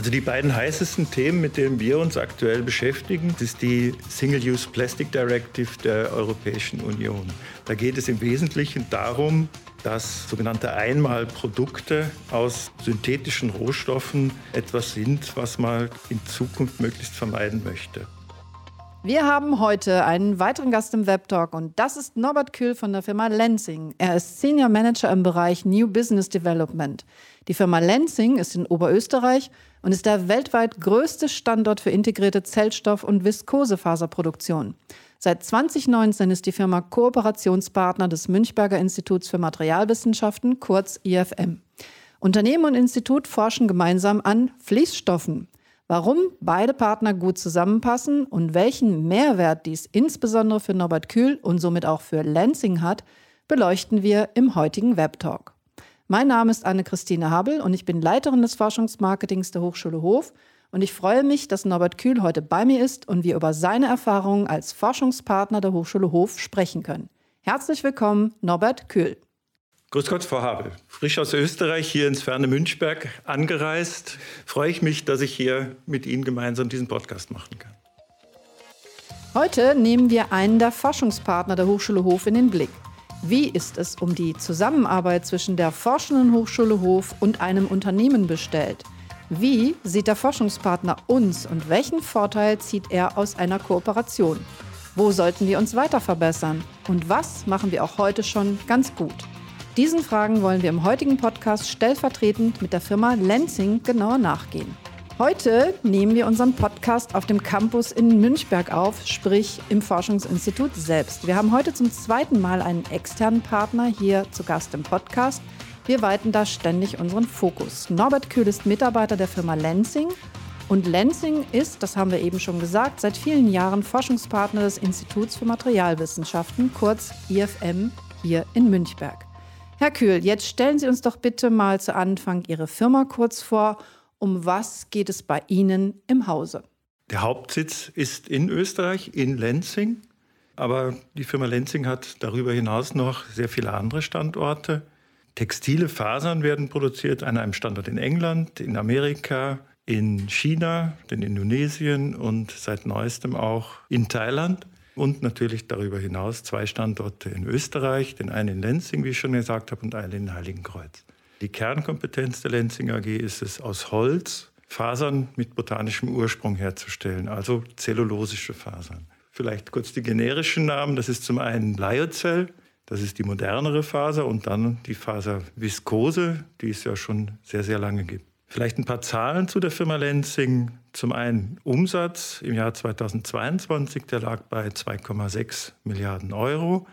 Also die beiden heißesten Themen, mit denen wir uns aktuell beschäftigen, ist die Single-Use Plastic Directive der Europäischen Union. Da geht es im Wesentlichen darum, dass sogenannte Einmalprodukte aus synthetischen Rohstoffen etwas sind, was man in Zukunft möglichst vermeiden möchte. Wir haben heute einen weiteren Gast im Webtalk und das ist Norbert Kühl von der Firma Lensing. Er ist Senior Manager im Bereich New Business Development. Die Firma Lensing ist in Oberösterreich und ist der weltweit größte Standort für integrierte Zellstoff- und Viskosefaserproduktion. Seit 2019 ist die Firma Kooperationspartner des Münchberger Instituts für Materialwissenschaften, kurz IFM. Unternehmen und Institut forschen gemeinsam an Fließstoffen. Warum beide Partner gut zusammenpassen und welchen Mehrwert dies insbesondere für Norbert Kühl und somit auch für Lansing hat, beleuchten wir im heutigen Webtalk. Mein Name ist Anne-Christine Habel und ich bin Leiterin des Forschungsmarketings der Hochschule Hof und ich freue mich, dass Norbert Kühl heute bei mir ist und wir über seine Erfahrungen als Forschungspartner der Hochschule Hof sprechen können. Herzlich willkommen, Norbert Kühl. Grüß Gott, Frau Habel. Frisch aus Österreich hier ins ferne Münchberg angereist. Freue ich mich, dass ich hier mit Ihnen gemeinsam diesen Podcast machen kann. Heute nehmen wir einen der Forschungspartner der Hochschule Hof in den Blick. Wie ist es um die Zusammenarbeit zwischen der Forschenden Hochschule Hof und einem Unternehmen bestellt? Wie sieht der Forschungspartner uns und welchen Vorteil zieht er aus einer Kooperation? Wo sollten wir uns weiter verbessern? Und was machen wir auch heute schon ganz gut? Diesen Fragen wollen wir im heutigen Podcast stellvertretend mit der Firma Lenzing genauer nachgehen. Heute nehmen wir unseren Podcast auf dem Campus in Münchberg auf, sprich im Forschungsinstitut selbst. Wir haben heute zum zweiten Mal einen externen Partner hier zu Gast im Podcast. Wir weiten da ständig unseren Fokus. Norbert Kühl ist Mitarbeiter der Firma Lenzing und Lenzing ist, das haben wir eben schon gesagt, seit vielen Jahren Forschungspartner des Instituts für Materialwissenschaften, kurz IFM, hier in Münchberg. Herr Kühl, jetzt stellen Sie uns doch bitte mal zu Anfang Ihre Firma kurz vor. Um was geht es bei Ihnen im Hause? Der Hauptsitz ist in Österreich, in Lenzing. Aber die Firma Lenzing hat darüber hinaus noch sehr viele andere Standorte. Textile Fasern werden produziert an einem Standort in England, in Amerika, in China, in Indonesien und seit neuestem auch in Thailand und natürlich darüber hinaus zwei Standorte in Österreich, den einen in Lenzing, wie ich schon gesagt habe, und einen in Heiligenkreuz. Die Kernkompetenz der Lenzing AG ist es, aus Holz Fasern mit botanischem Ursprung herzustellen, also zellulosische Fasern. Vielleicht kurz die generischen Namen. Das ist zum einen Lyocell, das ist die modernere Faser, und dann die Faser Viskose, die es ja schon sehr, sehr lange gibt. Vielleicht ein paar Zahlen zu der Firma Lenzing. Zum einen Umsatz im Jahr 2022, der lag bei 2,6 Milliarden Euro.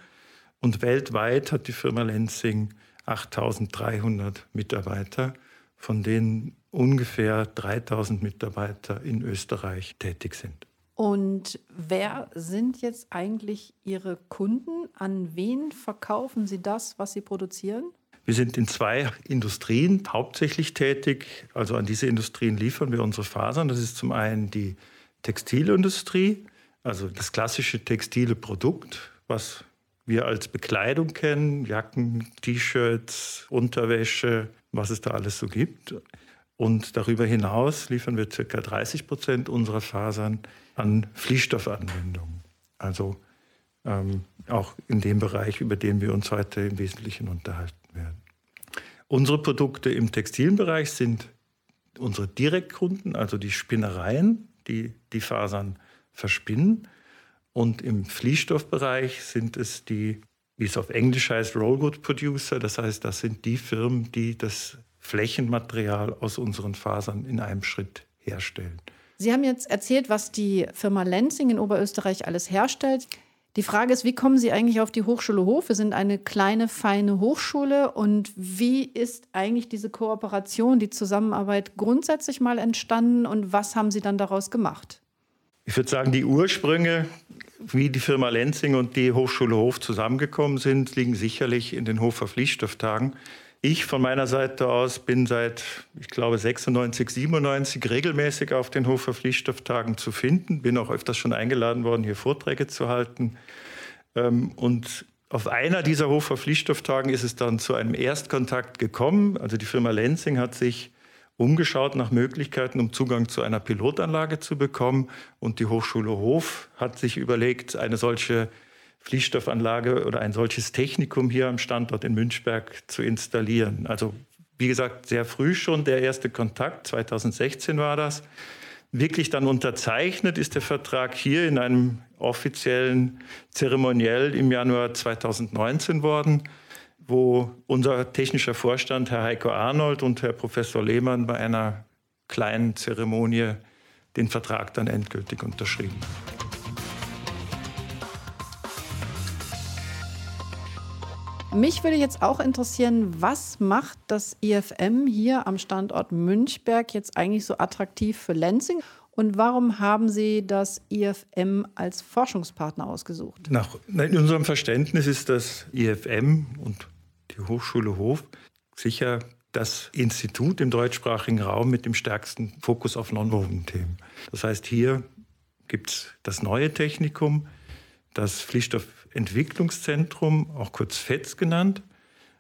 Und weltweit hat die Firma Lenzing 8300 Mitarbeiter, von denen ungefähr 3000 Mitarbeiter in Österreich tätig sind. Und wer sind jetzt eigentlich Ihre Kunden? An wen verkaufen Sie das, was Sie produzieren? Wir sind in zwei Industrien hauptsächlich tätig. Also an diese Industrien liefern wir unsere Fasern. Das ist zum einen die Textilindustrie, also das klassische textile Produkt, was wir als Bekleidung kennen, Jacken, T-Shirts, Unterwäsche, was es da alles so gibt. Und darüber hinaus liefern wir ca. 30 Prozent unserer Fasern an Fließstoffanwendungen. Also ähm, auch in dem Bereich, über den wir uns heute im Wesentlichen unterhalten werden. Unsere Produkte im Textilbereich sind unsere Direktkunden, also die Spinnereien, die die Fasern verspinnen. Und im Fließstoffbereich sind es die, wie es auf Englisch heißt, Rollwood Producer. Das heißt, das sind die Firmen, die das Flächenmaterial aus unseren Fasern in einem Schritt herstellen. Sie haben jetzt erzählt, was die Firma Lenzing in Oberösterreich alles herstellt. Die Frage ist, wie kommen Sie eigentlich auf die Hochschule Hof? Wir sind eine kleine, feine Hochschule. Und wie ist eigentlich diese Kooperation, die Zusammenarbeit grundsätzlich mal entstanden und was haben Sie dann daraus gemacht? Ich würde sagen, die Ursprünge, wie die Firma Lenzing und die Hochschule Hof zusammengekommen sind, liegen sicherlich in den Hofer Fließstofftagen. Ich von meiner Seite aus bin seit, ich glaube, 96, 97 regelmäßig auf den Hofer Fließstofftagen zu finden. Bin auch öfters schon eingeladen worden, hier Vorträge zu halten. Ähm, und auf einer dieser Hofer Fließstofftagen ist es dann zu einem Erstkontakt gekommen. Also die Firma Lenzing hat sich umgeschaut nach Möglichkeiten, um Zugang zu einer Pilotanlage zu bekommen. Und die Hochschule Hof hat sich überlegt, eine solche Fließstoffanlage oder ein solches Technikum hier am Standort in Münchberg zu installieren. Also wie gesagt, sehr früh schon der erste Kontakt, 2016 war das. Wirklich dann unterzeichnet ist der Vertrag hier in einem offiziellen Zeremoniell im Januar 2019 worden wo unser technischer Vorstand, Herr Heiko Arnold und Herr Professor Lehmann, bei einer kleinen Zeremonie den Vertrag dann endgültig unterschrieben. Mich würde jetzt auch interessieren, was macht das IFM hier am Standort Münchberg jetzt eigentlich so attraktiv für Lenzing? Und warum haben Sie das IFM als Forschungspartner ausgesucht? Nach, in unserem Verständnis ist das IFM und die Hochschule Hof sicher das Institut im deutschsprachigen Raum mit dem stärksten Fokus auf Non-Woven-Themen. Das heißt, hier gibt es das neue Technikum, das Fließstoffentwicklungszentrum, auch kurz FETZ genannt.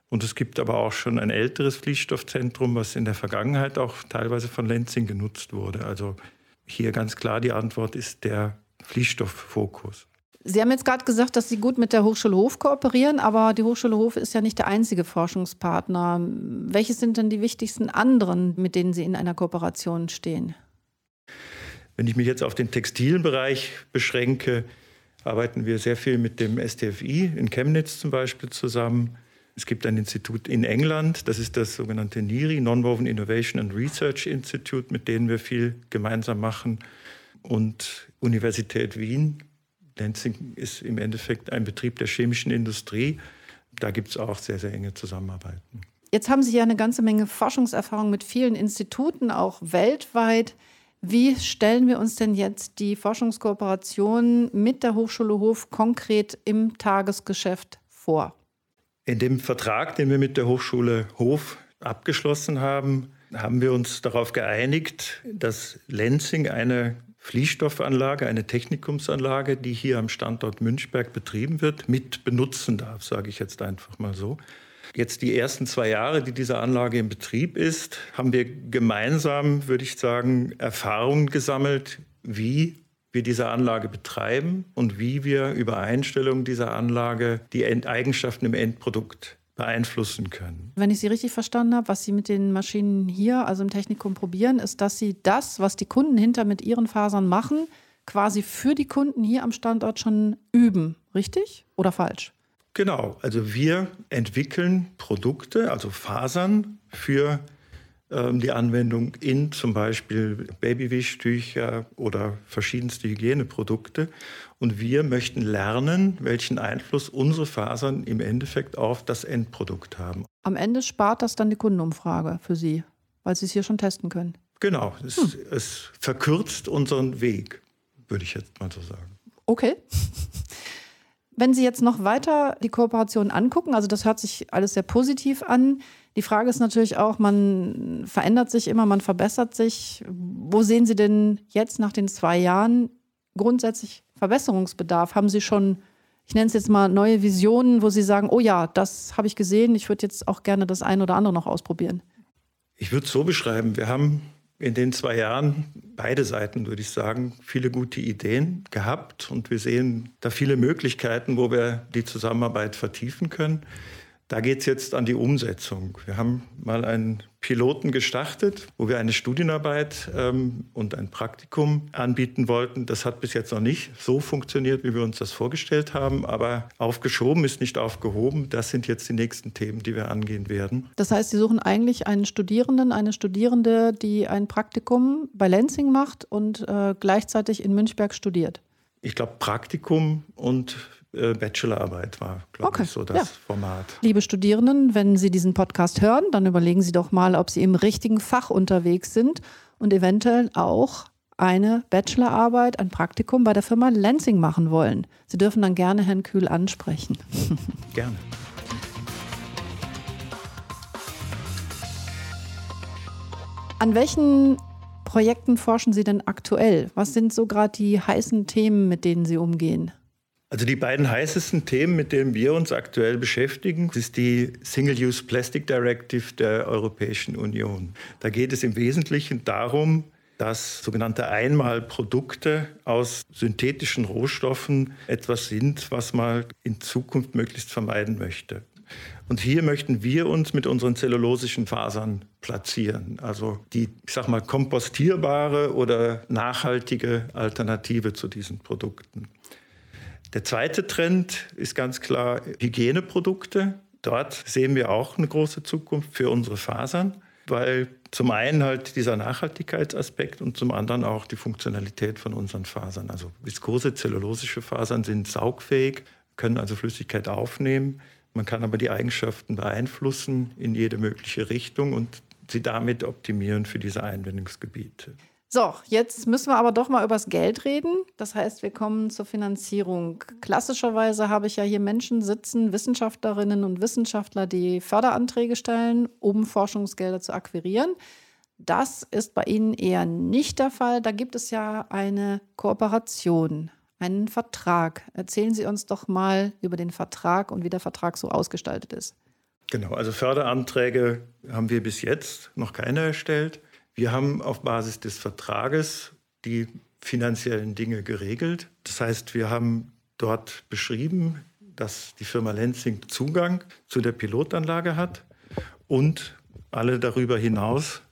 Und es gibt aber auch schon ein älteres Fließstoffzentrum, was in der Vergangenheit auch teilweise von Lenzing genutzt wurde. Also hier ganz klar die Antwort ist der Fließstofffokus. Sie haben jetzt gerade gesagt, dass Sie gut mit der Hochschule Hof kooperieren, aber die Hochschule Hof ist ja nicht der einzige Forschungspartner. Welche sind denn die wichtigsten anderen, mit denen Sie in einer Kooperation stehen? Wenn ich mich jetzt auf den Textilbereich beschränke, arbeiten wir sehr viel mit dem STFI in Chemnitz zum Beispiel zusammen. Es gibt ein Institut in England, das ist das sogenannte NIRI, Nonwoven Innovation and Research Institute, mit denen wir viel gemeinsam machen. Und Universität Wien Lenzing ist im Endeffekt ein Betrieb der chemischen Industrie. Da gibt es auch sehr, sehr enge Zusammenarbeiten. Jetzt haben Sie ja eine ganze Menge Forschungserfahrung mit vielen Instituten, auch weltweit. Wie stellen wir uns denn jetzt die Forschungskooperation mit der Hochschule Hof konkret im Tagesgeschäft vor? In dem Vertrag, den wir mit der Hochschule Hof abgeschlossen haben, haben wir uns darauf geeinigt, dass Lenzing eine Fließstoffanlage, eine Technikumsanlage, die hier am Standort Münchberg betrieben wird, mit benutzen darf, sage ich jetzt einfach mal so. Jetzt die ersten zwei Jahre, die diese Anlage in Betrieb ist, haben wir gemeinsam, würde ich sagen, Erfahrungen gesammelt, wie wir diese Anlage betreiben und wie wir über Einstellung dieser Anlage die Eigenschaften im Endprodukt beeinflussen können. Wenn ich Sie richtig verstanden habe, was Sie mit den Maschinen hier, also im Technikum probieren, ist, dass Sie das, was die Kunden hinter mit ihren Fasern machen, quasi für die Kunden hier am Standort schon üben. Richtig oder falsch? Genau, also wir entwickeln Produkte, also Fasern für ähm, die Anwendung in zum Beispiel Babywischtücher oder verschiedenste Hygieneprodukte. Und wir möchten lernen, welchen Einfluss unsere Fasern im Endeffekt auf das Endprodukt haben. Am Ende spart das dann die Kundenumfrage für Sie, weil Sie es hier schon testen können. Genau, es, hm. es verkürzt unseren Weg, würde ich jetzt mal so sagen. Okay. Wenn Sie jetzt noch weiter die Kooperation angucken, also das hört sich alles sehr positiv an. Die Frage ist natürlich auch, man verändert sich immer, man verbessert sich. Wo sehen Sie denn jetzt nach den zwei Jahren grundsätzlich Verbesserungsbedarf? Haben Sie schon, ich nenne es jetzt mal, neue Visionen, wo Sie sagen, oh ja, das habe ich gesehen, ich würde jetzt auch gerne das eine oder andere noch ausprobieren? Ich würde es so beschreiben, wir haben in den zwei Jahren, beide Seiten würde ich sagen, viele gute Ideen gehabt und wir sehen da viele Möglichkeiten, wo wir die Zusammenarbeit vertiefen können. Da geht es jetzt an die Umsetzung. Wir haben mal einen Piloten gestartet, wo wir eine Studienarbeit ähm, und ein Praktikum anbieten wollten. Das hat bis jetzt noch nicht so funktioniert, wie wir uns das vorgestellt haben. Aber aufgeschoben ist nicht aufgehoben. Das sind jetzt die nächsten Themen, die wir angehen werden. Das heißt, Sie suchen eigentlich einen Studierenden, eine Studierende, die ein Praktikum bei Lansing macht und äh, gleichzeitig in Münchberg studiert. Ich glaube, Praktikum und Bachelorarbeit war, glaube okay. ich, so das ja. Format. Liebe Studierenden, wenn Sie diesen Podcast hören, dann überlegen Sie doch mal, ob Sie im richtigen Fach unterwegs sind und eventuell auch eine Bachelorarbeit, ein Praktikum bei der Firma Lansing machen wollen. Sie dürfen dann gerne Herrn Kühl ansprechen. gerne. An welchen Projekten forschen Sie denn aktuell? Was sind so gerade die heißen Themen, mit denen Sie umgehen? Also die beiden heißesten Themen, mit denen wir uns aktuell beschäftigen, ist die Single-Use Plastic Directive der Europäischen Union. Da geht es im Wesentlichen darum, dass sogenannte Einmalprodukte aus synthetischen Rohstoffen etwas sind, was man in Zukunft möglichst vermeiden möchte. Und hier möchten wir uns mit unseren zellulosischen Fasern platzieren. Also die, ich sag mal, kompostierbare oder nachhaltige Alternative zu diesen Produkten. Der zweite Trend ist ganz klar Hygieneprodukte. Dort sehen wir auch eine große Zukunft für unsere Fasern, weil zum einen halt dieser Nachhaltigkeitsaspekt und zum anderen auch die Funktionalität von unseren Fasern. Also viskose, zellulosische Fasern sind saugfähig, können also Flüssigkeit aufnehmen. Man kann aber die Eigenschaften beeinflussen in jede mögliche Richtung und sie damit optimieren für diese Einwendungsgebiete. So, jetzt müssen wir aber doch mal übers Geld reden. Das heißt, wir kommen zur Finanzierung. Klassischerweise habe ich ja hier Menschen sitzen, Wissenschaftlerinnen und Wissenschaftler, die Förderanträge stellen, um Forschungsgelder zu akquirieren. Das ist bei Ihnen eher nicht der Fall. Da gibt es ja eine Kooperation, einen Vertrag. Erzählen Sie uns doch mal über den Vertrag und wie der Vertrag so ausgestaltet ist. Genau, also Förderanträge haben wir bis jetzt noch keine erstellt. Wir haben auf Basis des Vertrages die finanziellen Dinge geregelt. Das heißt, wir haben dort beschrieben, dass die Firma Lenzing Zugang zu der Pilotanlage hat und alle darüber hinaus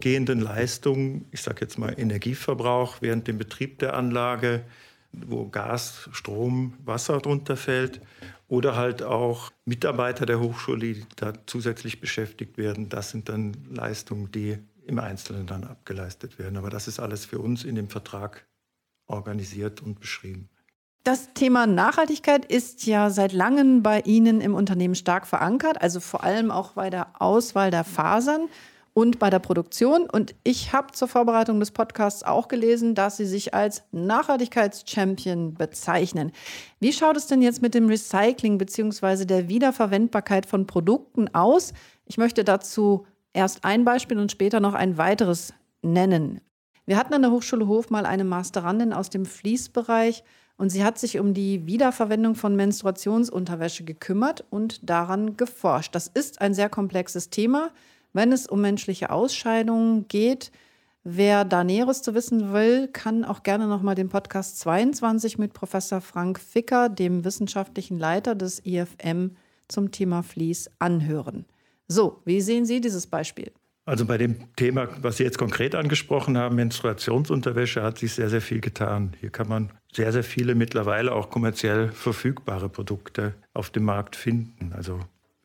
gehenden Leistungen, ich sage jetzt mal Energieverbrauch während dem Betrieb der Anlage, wo Gas, Strom, Wasser drunter fällt oder halt auch Mitarbeiter der Hochschule, die da zusätzlich beschäftigt werden. Das sind dann Leistungen, die im Einzelnen dann abgeleistet werden. Aber das ist alles für uns in dem Vertrag organisiert und beschrieben. Das Thema Nachhaltigkeit ist ja seit langem bei Ihnen im Unternehmen stark verankert, also vor allem auch bei der Auswahl der Fasern und bei der Produktion. Und ich habe zur Vorbereitung des Podcasts auch gelesen, dass Sie sich als Nachhaltigkeitschampion bezeichnen. Wie schaut es denn jetzt mit dem Recycling bzw. der Wiederverwendbarkeit von Produkten aus? Ich möchte dazu erst ein Beispiel und später noch ein weiteres nennen. Wir hatten an der Hochschule Hof mal eine Masterandin aus dem Fließbereich und sie hat sich um die Wiederverwendung von Menstruationsunterwäsche gekümmert und daran geforscht. Das ist ein sehr komplexes Thema, wenn es um menschliche Ausscheidungen geht. Wer da Näheres zu wissen will, kann auch gerne nochmal den Podcast 22 mit Professor Frank Ficker, dem wissenschaftlichen Leiter des IFM, zum Thema Fließ anhören. So, wie sehen Sie dieses Beispiel? Also bei dem Thema, was Sie jetzt konkret angesprochen haben, Menstruationsunterwäsche, hat sich sehr, sehr viel getan. Hier kann man sehr, sehr viele mittlerweile auch kommerziell verfügbare Produkte auf dem Markt finden. Also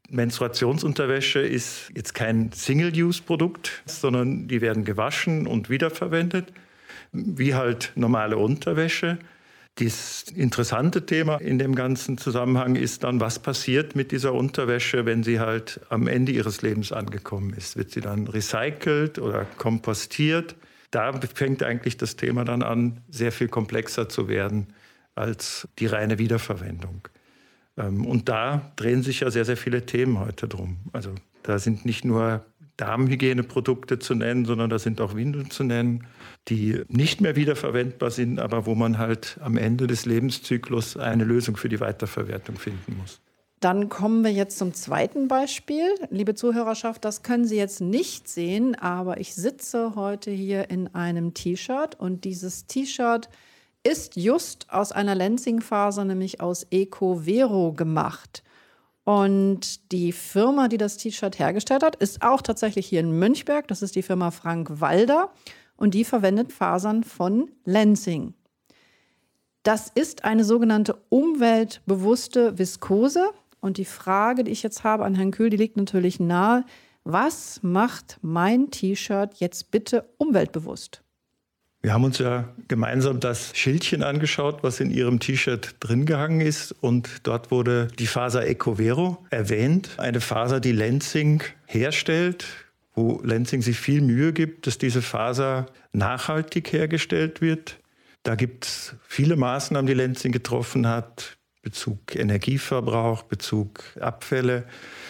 Menstruationsunterwäsche ist jetzt kein Single-Use-Produkt, sondern die werden gewaschen und wiederverwendet, wie halt normale Unterwäsche. Das interessante Thema in dem ganzen Zusammenhang ist dann, was passiert mit dieser Unterwäsche, wenn sie halt am Ende ihres Lebens angekommen ist. Wird sie dann recycelt oder kompostiert? Da fängt eigentlich das Thema dann an, sehr viel komplexer zu werden als die reine Wiederverwendung. Ähm, und da drehen sich ja sehr, sehr viele Themen heute drum. Also da sind nicht nur Darmhygieneprodukte zu nennen, sondern da sind auch Windeln zu nennen, die nicht mehr wiederverwendbar sind, aber wo man halt am Ende des Lebenszyklus eine Lösung für die Weiterverwertung finden muss. Dann kommen wir jetzt zum zweiten Beispiel. Liebe Zuhörerschaft, das können Sie jetzt nicht sehen, aber ich sitze heute hier in einem T-Shirt und dieses T-Shirt ist just aus einer Lenzing-Faser, nämlich aus Eco Vero gemacht. Und die Firma, die das T-Shirt hergestellt hat, ist auch tatsächlich hier in Münchberg. Das ist die Firma Frank Walder und die verwendet Fasern von Lenzing. Das ist eine sogenannte umweltbewusste Viskose. Und die Frage, die ich jetzt habe an Herrn Kühl, die liegt natürlich nahe. Was macht mein T-Shirt jetzt bitte umweltbewusst? Wir haben uns ja gemeinsam das Schildchen angeschaut, was in Ihrem T-Shirt drin gehangen ist. Und dort wurde die Faser Ecovero erwähnt. Eine Faser, die Lenzing herstellt, wo Lenzing sich viel Mühe gibt, dass diese Faser nachhaltig hergestellt wird. Da gibt es viele Maßnahmen, die Lenzing getroffen hat. Bezug Energieverbrauch, Bezug Abfälle.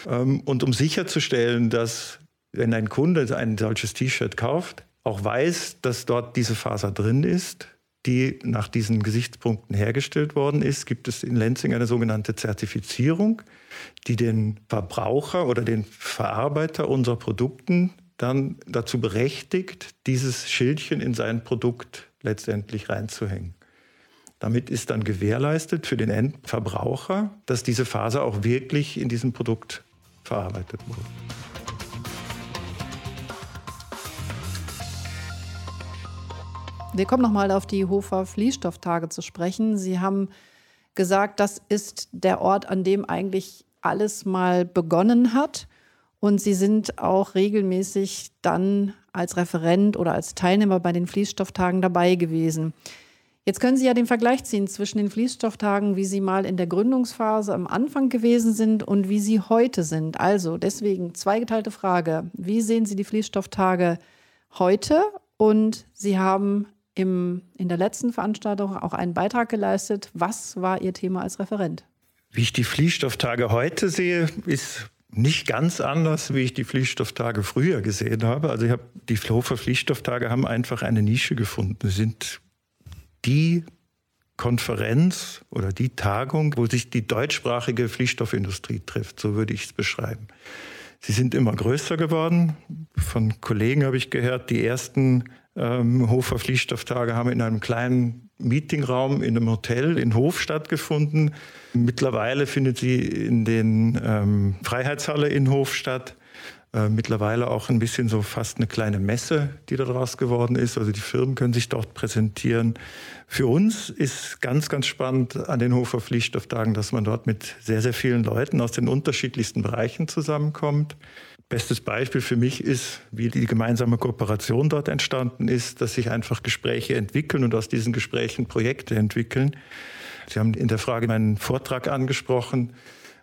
Ähm, und um sicherzustellen, dass wenn ein Kunde ein solches T-Shirt kauft, auch weiß, dass dort diese Faser drin ist, die nach diesen Gesichtspunkten hergestellt worden ist, gibt es in Lenzing eine sogenannte Zertifizierung, die den Verbraucher oder den Verarbeiter unserer Produkten dann dazu berechtigt, dieses Schildchen in sein Produkt letztendlich reinzuhängen. Damit ist dann gewährleistet für den Endverbraucher, dass diese Faser auch wirklich in diesem Produkt verarbeitet wurde. Wir kommen nochmal auf die Hofer Fließstofftage zu sprechen. Sie haben gesagt, das ist der Ort, an dem eigentlich alles mal begonnen hat. Und Sie sind auch regelmäßig dann als Referent oder als Teilnehmer bei den Fließstofftagen dabei gewesen. Jetzt können Sie ja den Vergleich ziehen zwischen den Fließstofftagen, wie sie mal in der Gründungsphase am Anfang gewesen sind und wie sie heute sind. Also deswegen zweigeteilte Frage. Wie sehen Sie die Fließstofftage heute? Und Sie haben im, in der letzten Veranstaltung auch einen Beitrag geleistet. Was war Ihr Thema als Referent? Wie ich die Fließstofftage heute sehe, ist nicht ganz anders, wie ich die Fließstofftage früher gesehen habe. Also ich habe die Hofer Fließstofftage haben einfach eine Nische gefunden. Sie sind die Konferenz oder die Tagung, wo sich die deutschsprachige Fließstoffindustrie trifft. So würde ich es beschreiben. Sie sind immer größer geworden. Von Kollegen habe ich gehört, die ersten ähm, Hofer Fließstofftage haben in einem kleinen Meetingraum in einem Hotel in Hof stattgefunden. Mittlerweile findet sie in den ähm, Freiheitshalle in Hof statt. Äh, mittlerweile auch ein bisschen so fast eine kleine Messe, die daraus geworden ist. Also die Firmen können sich dort präsentieren. Für uns ist ganz, ganz spannend an den Hofer Fließstofftagen, dass man dort mit sehr, sehr vielen Leuten aus den unterschiedlichsten Bereichen zusammenkommt. Bestes Beispiel für mich ist, wie die gemeinsame Kooperation dort entstanden ist, dass sich einfach Gespräche entwickeln und aus diesen Gesprächen Projekte entwickeln. Sie haben in der Frage meinen Vortrag angesprochen.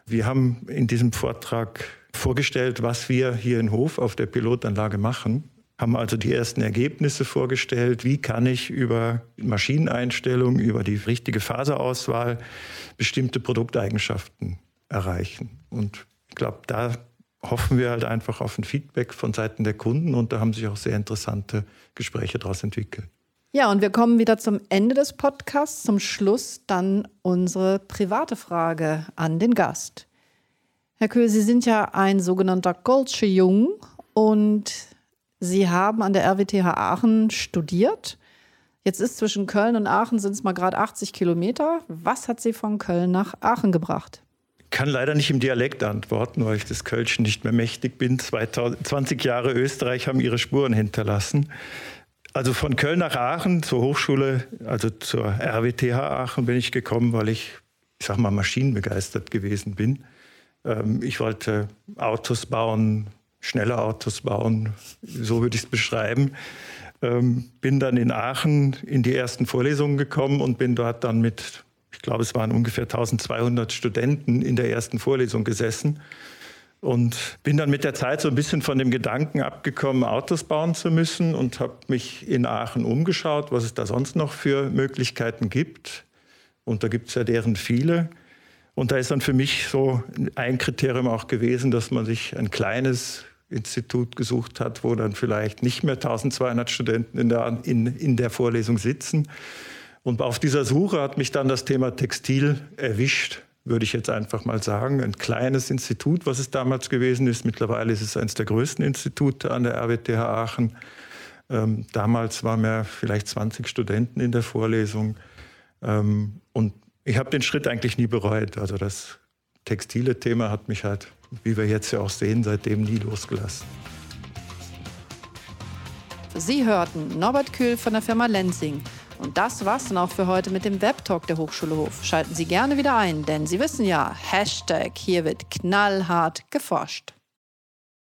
Wir haben in diesem Vortrag vorgestellt, was wir hier in Hof auf der Pilotanlage machen haben also die ersten Ergebnisse vorgestellt. Wie kann ich über Maschineneinstellungen, über die richtige Faserauswahl bestimmte Produkteigenschaften erreichen? Und ich glaube, da hoffen wir halt einfach auf ein Feedback von Seiten der Kunden und da haben sich auch sehr interessante Gespräche daraus entwickelt. Ja, und wir kommen wieder zum Ende des Podcasts. Zum Schluss dann unsere private Frage an den Gast. Herr Köhl, Sie sind ja ein sogenannter Goldsche-Jung und Sie haben an der RWTH Aachen studiert. Jetzt ist zwischen Köln und Aachen sind es mal gerade 80 Kilometer. Was hat Sie von Köln nach Aachen gebracht? Kann leider nicht im Dialekt antworten, weil ich des Kölschen nicht mehr mächtig bin. 20 Jahre Österreich haben ihre Spuren hinterlassen. Also von Köln nach Aachen zur Hochschule, also zur RWTH Aachen bin ich gekommen, weil ich, ich sag mal, maschinenbegeistert gewesen bin. Ähm, ich wollte Autos bauen, schnelle Autos bauen, so würde ich es beschreiben. Ähm, bin dann in Aachen in die ersten Vorlesungen gekommen und bin dort dann mit, ich glaube, es waren ungefähr 1200 Studenten in der ersten Vorlesung gesessen und bin dann mit der Zeit so ein bisschen von dem Gedanken abgekommen, Autos bauen zu müssen und habe mich in Aachen umgeschaut, was es da sonst noch für Möglichkeiten gibt. Und da gibt es ja deren viele. Und da ist dann für mich so ein Kriterium auch gewesen, dass man sich ein kleines Institut gesucht hat, wo dann vielleicht nicht mehr 1200 Studenten in der, in, in der Vorlesung sitzen. Und auf dieser Suche hat mich dann das Thema Textil erwischt, würde ich jetzt einfach mal sagen. Ein kleines Institut, was es damals gewesen ist. Mittlerweile ist es eines der größten Institute an der RWTH Aachen. Ähm, damals waren wir vielleicht 20 Studenten in der Vorlesung. Ähm, und ich habe den Schritt eigentlich nie bereut. Also das textile Thema hat mich halt wie wir jetzt ja auch sehen, seitdem nie losgelassen. Sie hörten Norbert Kühl von der Firma Lenzing. Und das war's dann auch für heute mit dem Webtalk der Hochschule Hof. Schalten Sie gerne wieder ein, denn Sie wissen ja, Hashtag, hier wird knallhart geforscht.